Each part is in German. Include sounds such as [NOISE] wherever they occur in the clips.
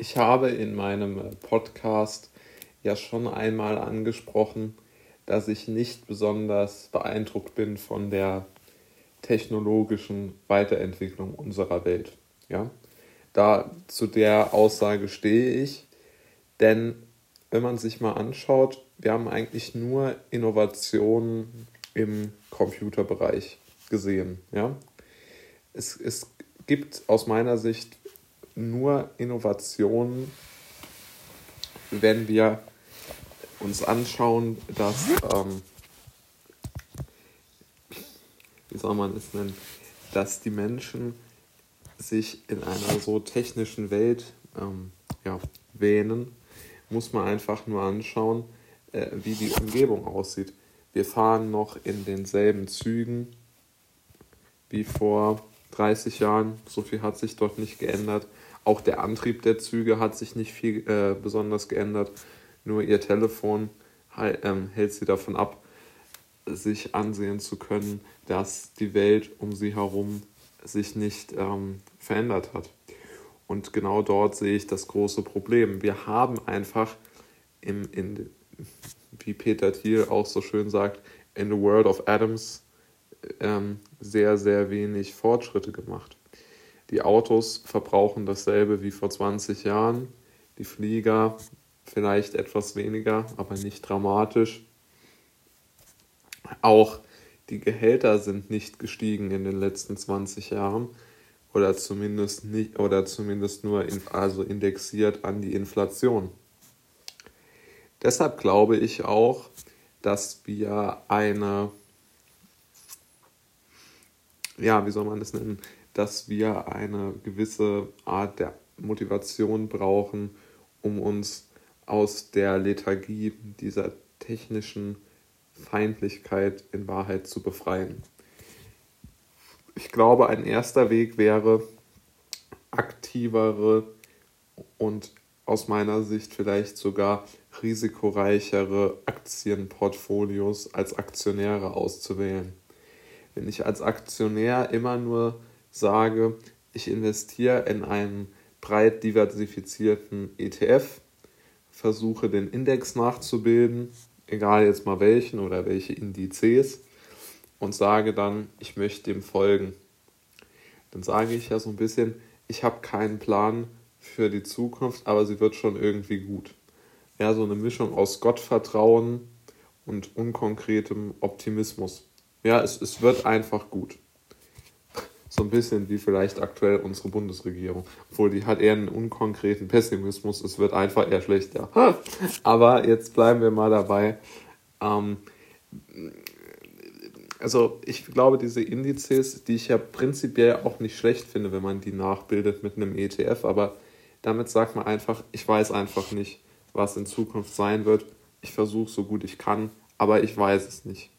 Ich habe in meinem Podcast ja schon einmal angesprochen, dass ich nicht besonders beeindruckt bin von der technologischen Weiterentwicklung unserer Welt. Ja? Da zu der Aussage stehe ich, denn wenn man sich mal anschaut, wir haben eigentlich nur Innovationen im Computerbereich gesehen. Ja? Es, es gibt aus meiner Sicht nur Innovationen, wenn wir uns anschauen, dass, ähm, wie soll man es nennen, dass die Menschen sich in einer so technischen Welt ähm, ja, wähnen, muss man einfach nur anschauen, äh, wie die Umgebung aussieht. Wir fahren noch in denselben Zügen wie vor 30 Jahren. So viel hat sich dort nicht geändert. Auch der Antrieb der Züge hat sich nicht viel äh, besonders geändert. Nur ihr Telefon ähm, hält sie davon ab, sich ansehen zu können, dass die Welt um sie herum sich nicht ähm, verändert hat. Und genau dort sehe ich das große Problem. Wir haben einfach, im, in, wie Peter Thiel auch so schön sagt, in the world of atoms ähm, sehr, sehr wenig Fortschritte gemacht. Die Autos verbrauchen dasselbe wie vor 20 Jahren, die Flieger vielleicht etwas weniger, aber nicht dramatisch. Auch die Gehälter sind nicht gestiegen in den letzten 20 Jahren oder zumindest nicht oder zumindest nur in, also indexiert an die Inflation. Deshalb glaube ich auch, dass wir eine ja, wie soll man das nennen, dass wir eine gewisse Art der Motivation brauchen, um uns aus der Lethargie dieser technischen Feindlichkeit in Wahrheit zu befreien. Ich glaube, ein erster Weg wäre, aktivere und aus meiner Sicht vielleicht sogar risikoreichere Aktienportfolios als Aktionäre auszuwählen. Wenn ich als Aktionär immer nur sage, ich investiere in einen breit diversifizierten ETF, versuche den Index nachzubilden, egal jetzt mal welchen oder welche Indizes, und sage dann, ich möchte dem folgen. Dann sage ich ja so ein bisschen, ich habe keinen Plan für die Zukunft, aber sie wird schon irgendwie gut. Ja, so eine Mischung aus Gottvertrauen und unkonkretem Optimismus. Ja, es, es wird einfach gut. So ein bisschen wie vielleicht aktuell unsere Bundesregierung. Obwohl die hat eher einen unkonkreten Pessimismus. Es wird einfach eher schlechter. [LAUGHS] Aber jetzt bleiben wir mal dabei. Ähm, also ich glaube, diese Indizes, die ich ja prinzipiell auch nicht schlecht finde, wenn man die nachbildet mit einem ETF, aber damit sagt man einfach, ich weiß einfach nicht, was in Zukunft sein wird. Ich versuche so gut ich kann, aber ich weiß es nicht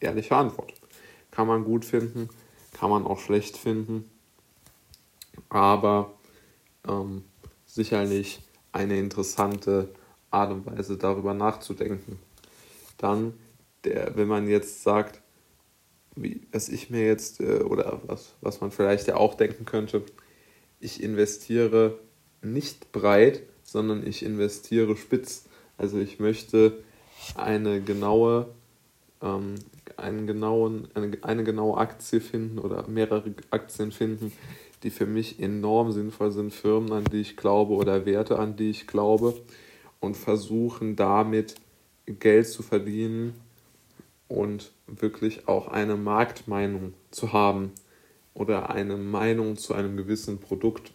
ehrliche Antwort. Kann man gut finden, kann man auch schlecht finden, aber ähm, sicherlich eine interessante Art und Weise darüber nachzudenken. Dann, der, wenn man jetzt sagt, wie, was ich mir jetzt, äh, oder was, was man vielleicht ja auch denken könnte, ich investiere nicht breit, sondern ich investiere spitz. Also ich möchte eine genaue ähm, einen genauen, eine, eine genaue Aktie finden oder mehrere Aktien finden, die für mich enorm sinnvoll sind, Firmen, an die ich glaube oder Werte, an die ich glaube und versuchen damit Geld zu verdienen und wirklich auch eine Marktmeinung zu haben oder eine Meinung zu einem gewissen Produkt.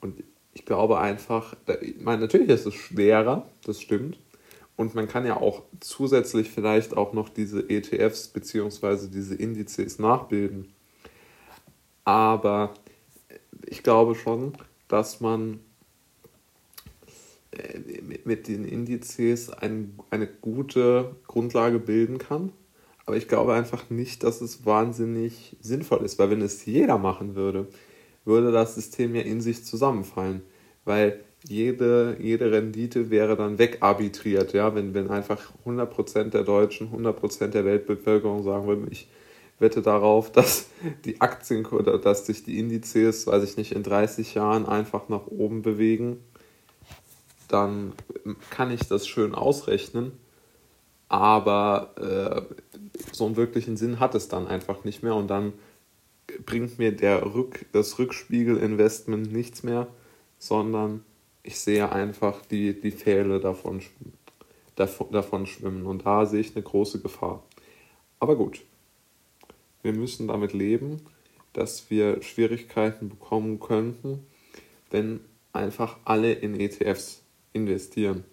Und ich glaube einfach, ich meine, natürlich ist es schwerer, das stimmt, und man kann ja auch zusätzlich vielleicht auch noch diese ETFs bzw. diese Indizes nachbilden. Aber ich glaube schon, dass man äh, mit den Indizes ein, eine gute Grundlage bilden kann. Aber ich glaube einfach nicht, dass es wahnsinnig sinnvoll ist, weil wenn es jeder machen würde, würde das System ja in sich zusammenfallen. Weil jede, jede Rendite wäre dann wegarbitriert, ja, wenn, wenn einfach 100% der Deutschen, 100% der Weltbevölkerung sagen würden, ich wette darauf, dass die Aktien oder dass sich die Indizes, weiß ich nicht, in 30 Jahren einfach nach oben bewegen, dann kann ich das schön ausrechnen. Aber äh, so einen wirklichen Sinn hat es dann einfach nicht mehr und dann bringt mir der Rück, das Rückspiegel-Investment nichts mehr, sondern ich sehe einfach die, die Pfähle davon, davon, davon schwimmen und da sehe ich eine große Gefahr. Aber gut, wir müssen damit leben, dass wir Schwierigkeiten bekommen könnten, wenn einfach alle in ETFs investieren.